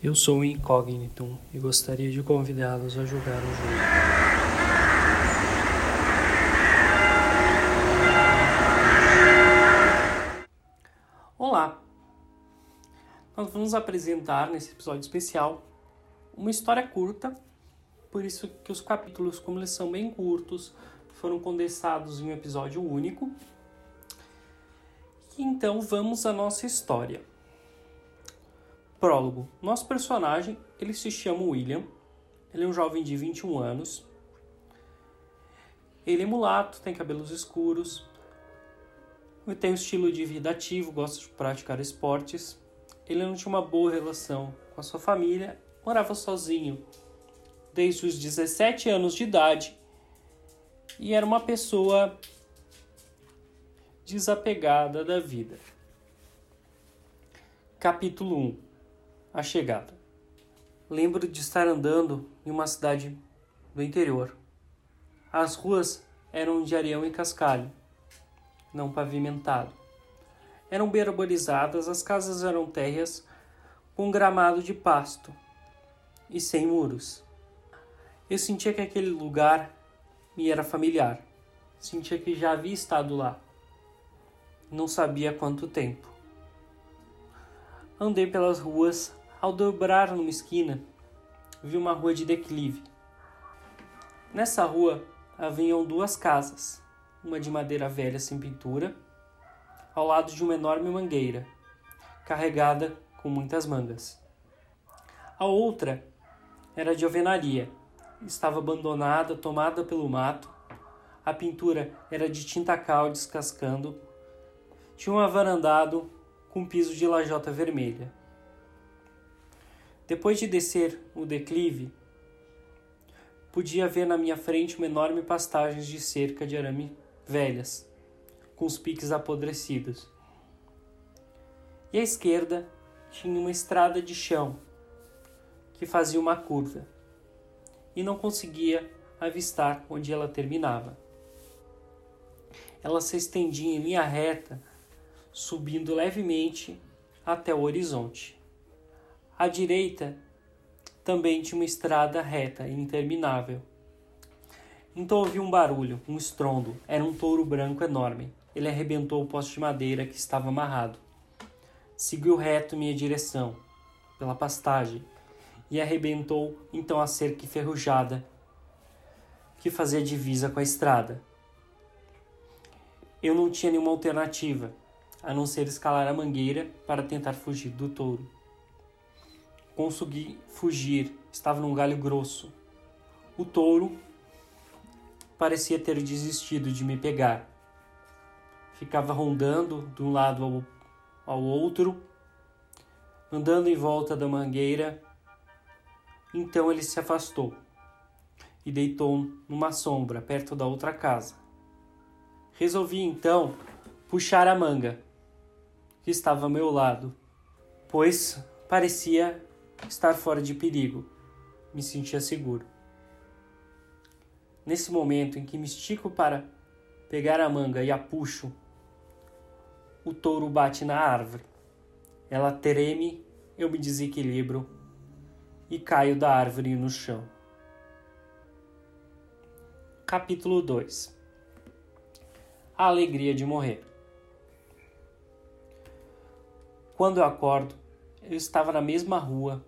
Eu sou o Incógnito e gostaria de convidá-los a jogar o jogo. Olá! Nós vamos apresentar nesse episódio especial uma história curta, por isso que os capítulos, como eles são bem curtos, foram condensados em um episódio único. Então vamos à nossa história. Prólogo. Nosso personagem, ele se chama William. Ele é um jovem de 21 anos. Ele é mulato, tem cabelos escuros. Ele tem um estilo de vida ativo, gosta de praticar esportes. Ele não tinha uma boa relação com a sua família, morava sozinho desde os 17 anos de idade e era uma pessoa desapegada da vida. Capítulo 1 a chegada. Lembro de estar andando em uma cidade do interior. As ruas eram de areião e cascalho, não pavimentado. Eram bem as casas eram térreas com gramado de pasto e sem muros. Eu sentia que aquele lugar me era familiar. Sentia que já havia estado lá. Não sabia quanto tempo. Andei pelas ruas ao dobrar numa esquina, vi uma rua de declive. Nessa rua haviam duas casas, uma de madeira velha sem pintura, ao lado de uma enorme mangueira, carregada com muitas mangas. A outra era de alvenaria, estava abandonada, tomada pelo mato. A pintura era de tinta cal descascando. Tinha um avarandado com piso de lajota vermelha. Depois de descer o declive, podia ver na minha frente uma enorme pastagem de cerca de arame velhas, com os piques apodrecidos. E à esquerda tinha uma estrada de chão que fazia uma curva e não conseguia avistar onde ela terminava. Ela se estendia em linha reta, subindo levemente até o horizonte. À direita também tinha uma estrada reta e interminável. Então ouvi um barulho, um estrondo. Era um touro branco enorme. Ele arrebentou o poste de madeira que estava amarrado. Seguiu reto minha direção, pela pastagem, e arrebentou então a cerca enferrujada que fazia divisa com a estrada. Eu não tinha nenhuma alternativa a não ser escalar a mangueira para tentar fugir do touro. Consegui fugir, estava num galho grosso. O touro parecia ter desistido de me pegar. Ficava rondando de um lado ao, ao outro, andando em volta da mangueira. Então ele se afastou e deitou numa sombra perto da outra casa. Resolvi então puxar a manga que estava ao meu lado, pois parecia estar fora de perigo. Me sentia seguro. Nesse momento em que me estico para pegar a manga e a puxo, o touro bate na árvore. Ela treme, eu me desequilibro e caio da árvore no chão. Capítulo 2 A alegria de morrer. Quando eu acordo, eu estava na mesma rua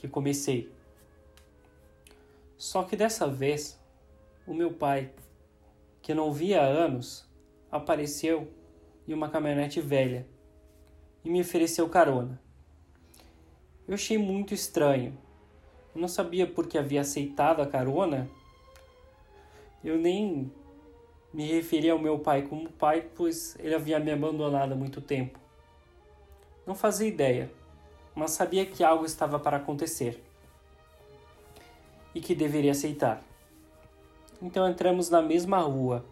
que comecei. Só que dessa vez, o meu pai, que não via há anos, apareceu em uma caminhonete velha e me ofereceu carona. Eu achei muito estranho. Eu não sabia por que havia aceitado a carona. Eu nem me referia ao meu pai como pai, pois ele havia me abandonado há muito tempo. Não fazia ideia mas sabia que algo estava para acontecer e que deveria aceitar. Então entramos na mesma rua,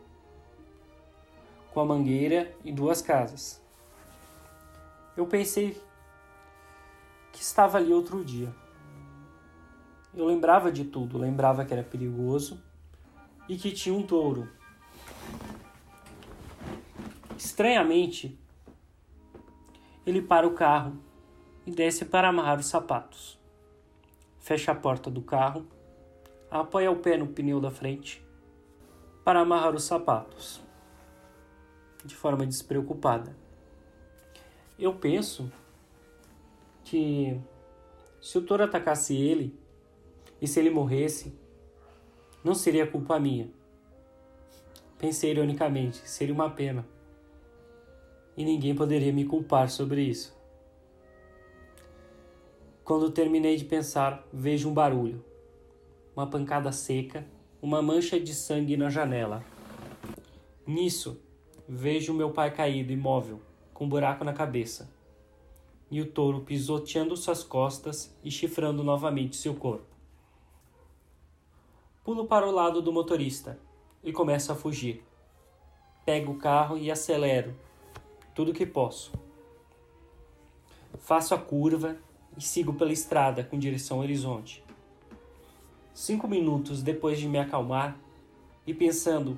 com a mangueira e duas casas. Eu pensei que estava ali outro dia. Eu lembrava de tudo, lembrava que era perigoso e que tinha um touro. Estranhamente, ele para o carro e desce para amarrar os sapatos. fecha a porta do carro, apoia o pé no pneu da frente para amarrar os sapatos, de forma despreocupada. Eu penso que se o touro atacasse ele e se ele morresse, não seria culpa minha. Pensei ironicamente, seria uma pena. E ninguém poderia me culpar sobre isso. Quando terminei de pensar, vejo um barulho. Uma pancada seca, uma mancha de sangue na janela. Nisso, vejo meu pai caído imóvel, com um buraco na cabeça. E o touro pisoteando suas costas e chifrando novamente seu corpo. Pulo para o lado do motorista e começo a fugir. Pego o carro e acelero, tudo que posso. Faço a curva e sigo pela estrada com direção ao horizonte. Cinco minutos depois de me acalmar e pensando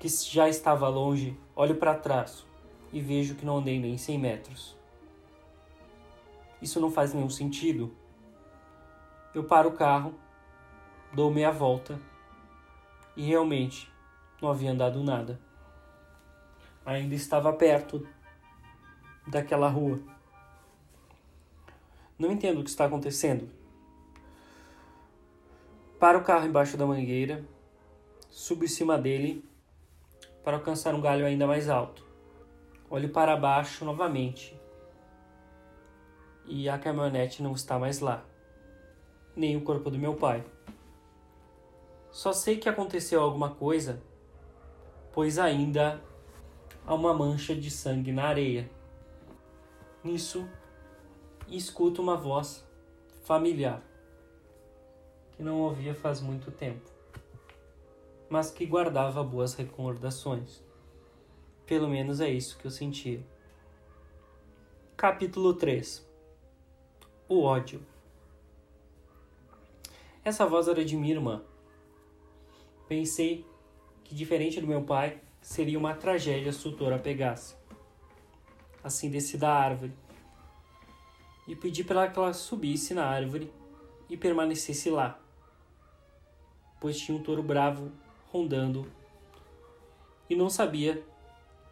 que já estava longe, olho para trás e vejo que não andei nem 100 metros. Isso não faz nenhum sentido. Eu paro o carro dou meia volta e realmente não havia andado nada. Ainda estava perto daquela rua. Não entendo o que está acontecendo. Para o carro embaixo da mangueira, subo em cima dele para alcançar um galho ainda mais alto. Olho para baixo novamente e a caminhonete não está mais lá, nem o corpo do meu pai. Só sei que aconteceu alguma coisa, pois ainda há uma mancha de sangue na areia. Nisso, escuto uma voz familiar, que não ouvia faz muito tempo, mas que guardava boas recordações. Pelo menos é isso que eu sentia. Capítulo 3 O ódio. Essa voz era de minha irmã Pensei que, diferente do meu pai, seria uma tragédia se o touro a pegasse. Assim desci da árvore e pedi para que ela subisse na árvore e permanecesse lá, pois tinha um touro bravo rondando e não sabia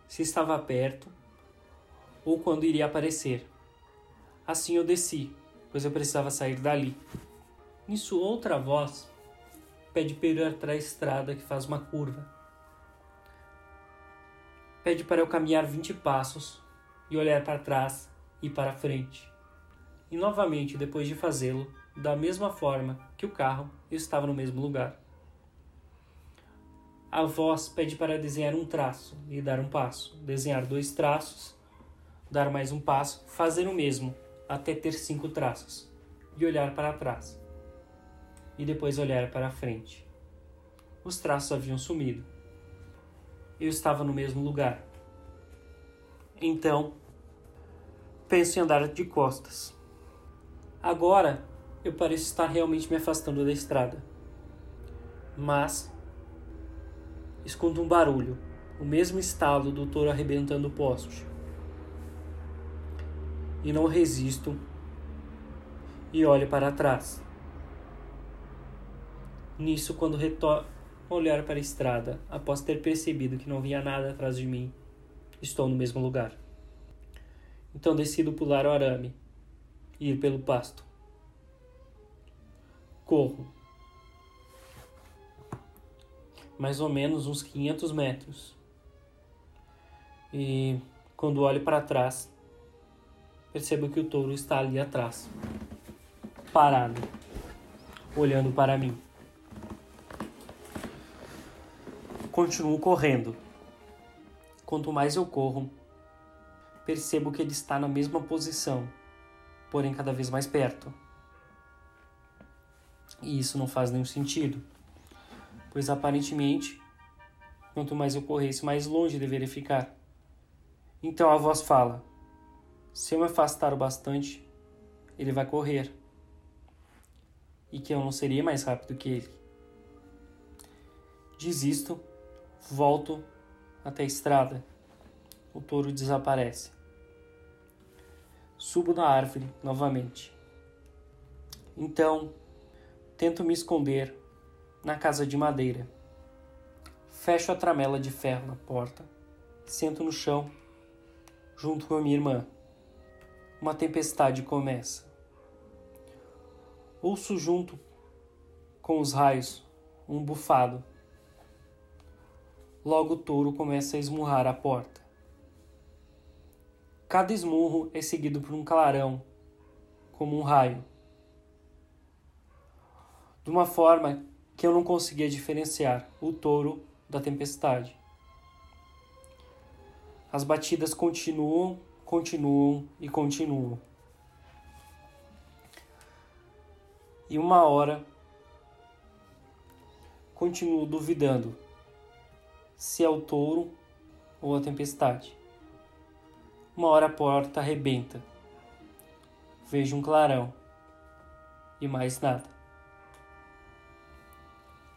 se estava perto ou quando iria aparecer. Assim eu desci, pois eu precisava sair dali. Nisso outra voz pede para da estrada que faz uma curva. Pede para eu caminhar 20 passos e olhar para trás e para frente. E novamente, depois de fazê-lo, da mesma forma que o carro, estava no mesmo lugar. A voz pede para desenhar um traço e dar um passo, desenhar dois traços, dar mais um passo, fazer o mesmo até ter cinco traços e olhar para trás e depois olhar para frente. Os traços haviam sumido. Eu estava no mesmo lugar. Então, penso em andar de costas. Agora, eu pareço estar realmente me afastando da estrada. Mas, escuto um barulho, o mesmo estalo do touro arrebentando o poste. E não resisto e olho para trás. Nisso, quando retorno olhar para a estrada, após ter percebido que não via nada atrás de mim, estou no mesmo lugar. Então decido pular o arame ir pelo pasto. Corro. Mais ou menos uns 500 metros. E quando olho para trás, percebo que o touro está ali atrás, parado, olhando para mim. Continuo correndo. Quanto mais eu corro, percebo que ele está na mesma posição, porém cada vez mais perto. E isso não faz nenhum sentido, pois aparentemente, quanto mais eu corresse, mais longe deveria ficar. Então a voz fala: se eu me afastar o bastante, ele vai correr. E que eu não seria mais rápido que ele. Desisto Volto até a estrada. O touro desaparece. Subo na árvore novamente. Então, tento me esconder na casa de madeira. Fecho a tramela de ferro na porta, sento no chão, junto com a minha irmã. Uma tempestade começa. Ouço junto com os raios um bufado. Logo o touro começa a esmurrar a porta. Cada esmurro é seguido por um clarão, como um raio. De uma forma que eu não conseguia diferenciar o touro da tempestade. As batidas continuam, continuam e continuam. E uma hora continuo duvidando se é o touro ou a tempestade. Uma hora a porta arrebenta. Vejo um clarão e mais nada.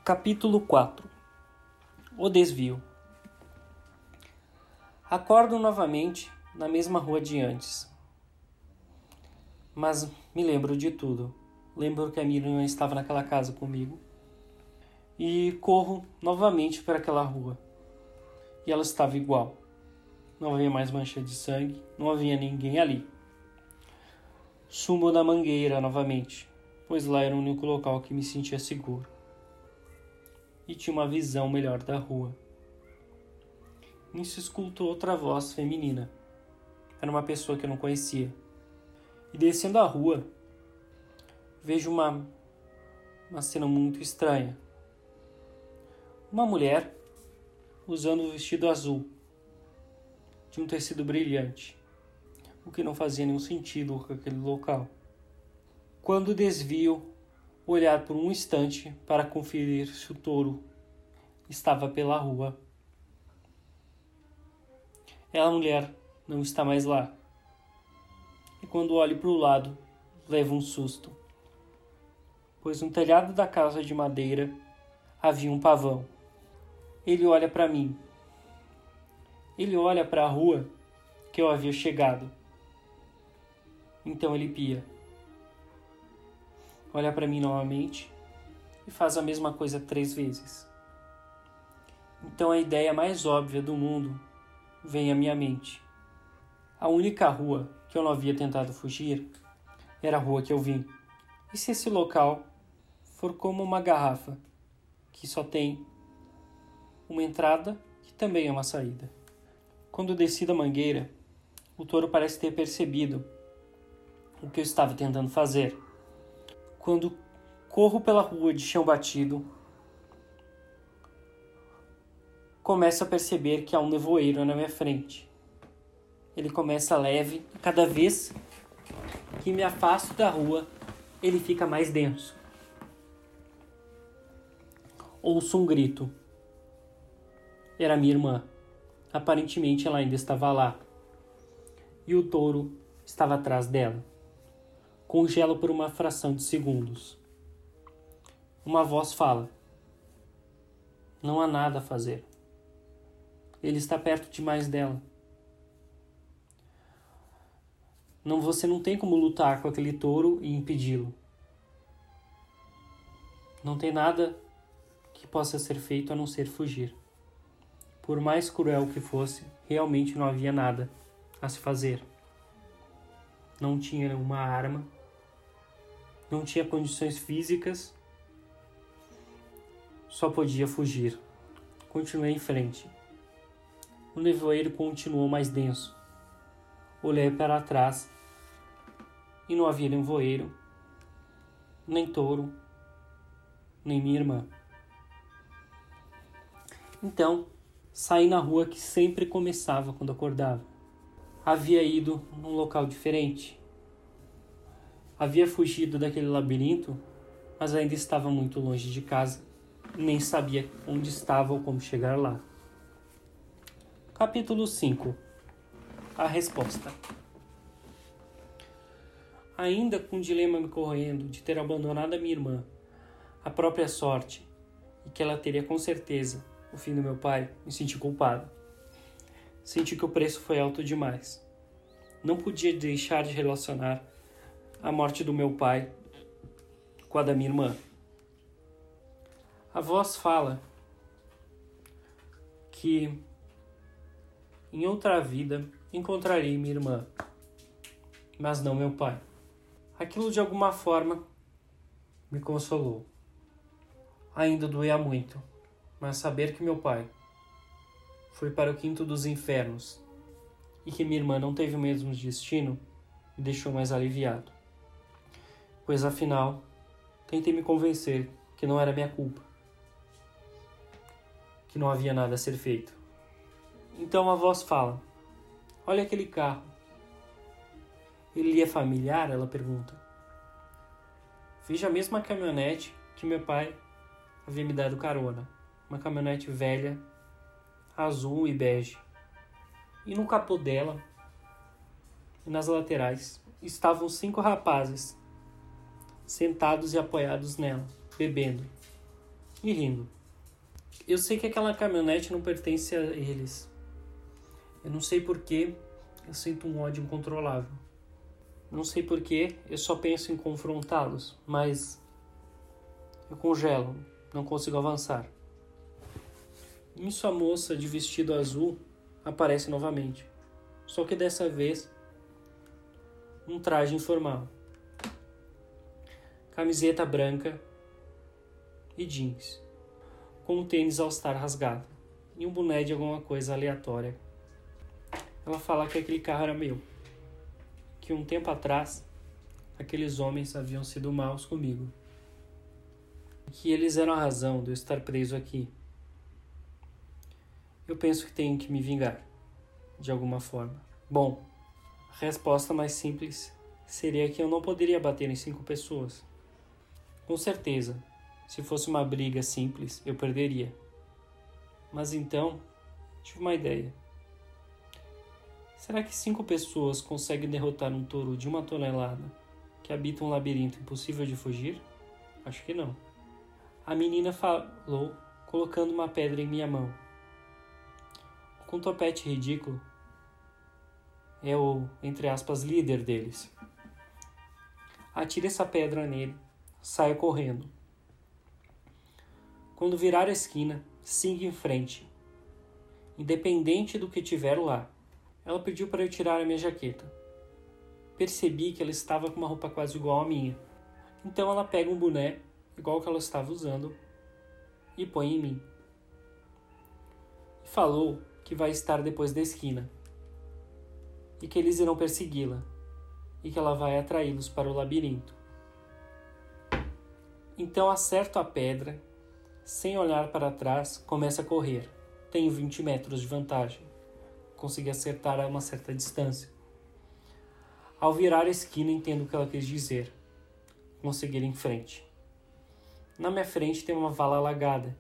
Capítulo 4 O desvio. Acordo novamente na mesma rua de antes. Mas me lembro de tudo. Lembro que a Miriam estava naquela casa comigo. E corro novamente para aquela rua. E ela estava igual. Não havia mais mancha de sangue, não havia ninguém ali. Sumo da mangueira novamente, pois lá era o único local que me sentia seguro. E tinha uma visão melhor da rua. Nisso escuto outra voz feminina. Era uma pessoa que eu não conhecia. E descendo a rua, vejo uma, uma cena muito estranha. Uma mulher usando um vestido azul de um tecido brilhante, o que não fazia nenhum sentido com aquele local. Quando desvio olhar por um instante para conferir se o touro estava pela rua. Ela mulher não está mais lá. E quando olho para o lado, levo um susto, pois no telhado da casa de madeira havia um pavão. Ele olha para mim ele olha para a rua que eu havia chegado. Então ele pia. Olha para mim novamente e faz a mesma coisa três vezes. Então a ideia mais óbvia do mundo vem à minha mente. A única rua que eu não havia tentado fugir era a rua que eu vim. E se esse local for como uma garrafa que só tem uma entrada que também é uma saída? Quando desci da mangueira, o touro parece ter percebido o que eu estava tentando fazer. Quando corro pela rua de chão batido, começo a perceber que há um nevoeiro na minha frente. Ele começa leve e cada vez que me afasto da rua, ele fica mais denso. Ouço um grito. Era minha irmã. Aparentemente ela ainda estava lá. E o touro estava atrás dela. Congelo por uma fração de segundos. Uma voz fala: Não há nada a fazer. Ele está perto demais dela. Não, você não tem como lutar com aquele touro e impedi-lo. Não tem nada que possa ser feito a não ser fugir. Por mais cruel que fosse, realmente não havia nada a se fazer. Não tinha uma arma, não tinha condições físicas, só podia fugir. Continuei em frente. O nevoeiro continuou mais denso. Olhei para trás e não havia nevoeiro, nem touro, nem minha irmã. Então, Saí na rua que sempre começava quando acordava. Havia ido num local diferente. Havia fugido daquele labirinto, mas ainda estava muito longe de casa. Nem sabia onde estava ou como chegar lá. Capítulo 5 A resposta. Ainda com o dilema me correndo de ter abandonado a minha irmã, a própria sorte, e que ela teria com certeza o fim do meu pai, me senti culpado. Senti que o preço foi alto demais. Não podia deixar de relacionar a morte do meu pai com a da minha irmã. A voz fala que em outra vida encontrarei minha irmã, mas não meu pai. Aquilo de alguma forma me consolou. Ainda doía muito, mas saber que meu pai foi para o quinto dos infernos e que minha irmã não teve o mesmo destino me deixou mais aliviado. Pois afinal, tentei me convencer que não era minha culpa, que não havia nada a ser feito. Então a voz fala: Olha aquele carro. Ele é familiar? Ela pergunta. Veja a mesma caminhonete que meu pai havia me dado carona. Uma caminhonete velha, azul e bege. E no capô dela e nas laterais estavam cinco rapazes sentados e apoiados nela, bebendo e rindo. Eu sei que aquela caminhonete não pertence a eles, eu não sei porquê, eu sinto um ódio incontrolável. Não sei porquê, eu só penso em confrontá-los, mas eu congelo, não consigo avançar. Nisso a moça de vestido azul aparece novamente, só que dessa vez um traje informal. Camiseta branca e jeans, com um tênis all-star rasgado e um boné de alguma coisa aleatória ela fala que aquele carro era meu. Que um tempo atrás aqueles homens haviam sido maus comigo. Que eles eram a razão de eu estar preso aqui. Eu penso que tenho que me vingar, de alguma forma. Bom, a resposta mais simples seria que eu não poderia bater em cinco pessoas. Com certeza, se fosse uma briga simples, eu perderia. Mas então, tive uma ideia. Será que cinco pessoas conseguem derrotar um touro de uma tonelada que habita um labirinto impossível de fugir? Acho que não. A menina falou, colocando uma pedra em minha mão. Com topete ridículo, é o, entre aspas, líder deles. Atire essa pedra nele, saia correndo. Quando virar a esquina, siga em frente, independente do que tiver lá. Ela pediu para eu tirar a minha jaqueta. Percebi que ela estava com uma roupa quase igual à minha. Então ela pega um boné, igual que ela estava usando, e põe em mim. E falou que vai estar depois da esquina. E que eles irão persegui-la. E que ela vai atraí-los para o labirinto. Então acerto a pedra, sem olhar para trás, começa a correr. Tenho 20 metros de vantagem consegui acertar a uma certa distância. Ao virar a esquina, entendo o que ela quis dizer. Consegui ir em frente. Na minha frente tem uma vala alagada,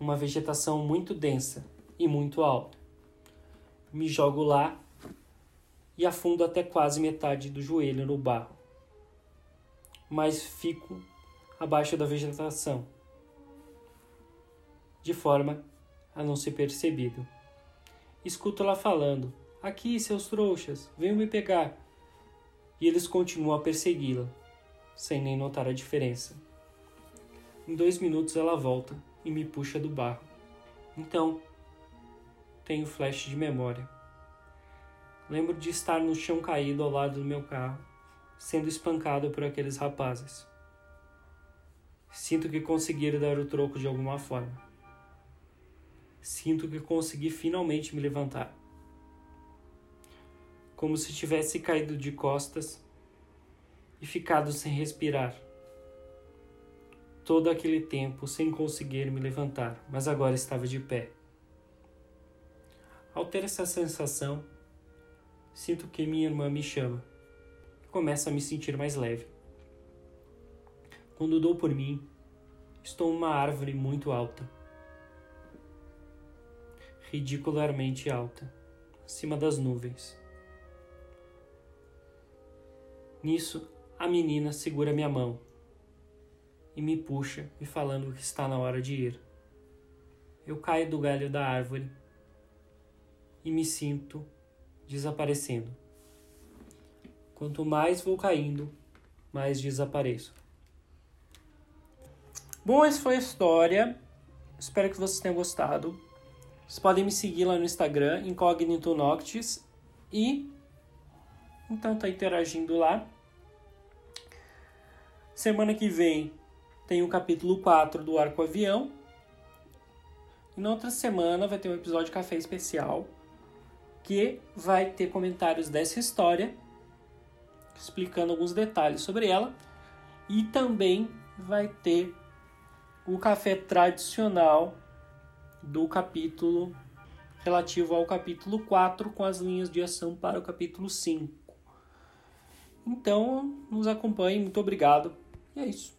uma vegetação muito densa e muito alta. Me jogo lá e afundo até quase metade do joelho no barro. Mas fico abaixo da vegetação, de forma a não ser percebido. Escuto ela falando: Aqui, seus trouxas, venham me pegar. E eles continuam a persegui-la, sem nem notar a diferença. Em dois minutos ela volta e me puxa do barro. Então, tenho flash de memória. Lembro de estar no chão caído ao lado do meu carro, sendo espancado por aqueles rapazes. Sinto que conseguiram dar o troco de alguma forma sinto que consegui finalmente me levantar. Como se tivesse caído de costas e ficado sem respirar. Todo aquele tempo sem conseguir me levantar, mas agora estava de pé. Ao ter essa sensação, sinto que minha irmã me chama e começo a me sentir mais leve. Quando dou por mim, estou numa árvore muito alta ridicularmente alta, acima das nuvens. Nisso, a menina segura minha mão e me puxa, me falando que está na hora de ir. Eu caio do galho da árvore e me sinto desaparecendo. Quanto mais vou caindo, mais desapareço. Bom, essa foi a história. Espero que vocês tenham gostado. Vocês podem me seguir lá no Instagram, Incognito Noctis. E então tá interagindo lá. Semana que vem tem o capítulo 4 do Arco Avião. E na outra semana vai ter um episódio de café especial que vai ter comentários dessa história, explicando alguns detalhes sobre ela, e também vai ter o café tradicional do capítulo relativo ao capítulo 4 com as linhas de ação para o capítulo 5. Então, nos acompanhe, muito obrigado. E é isso.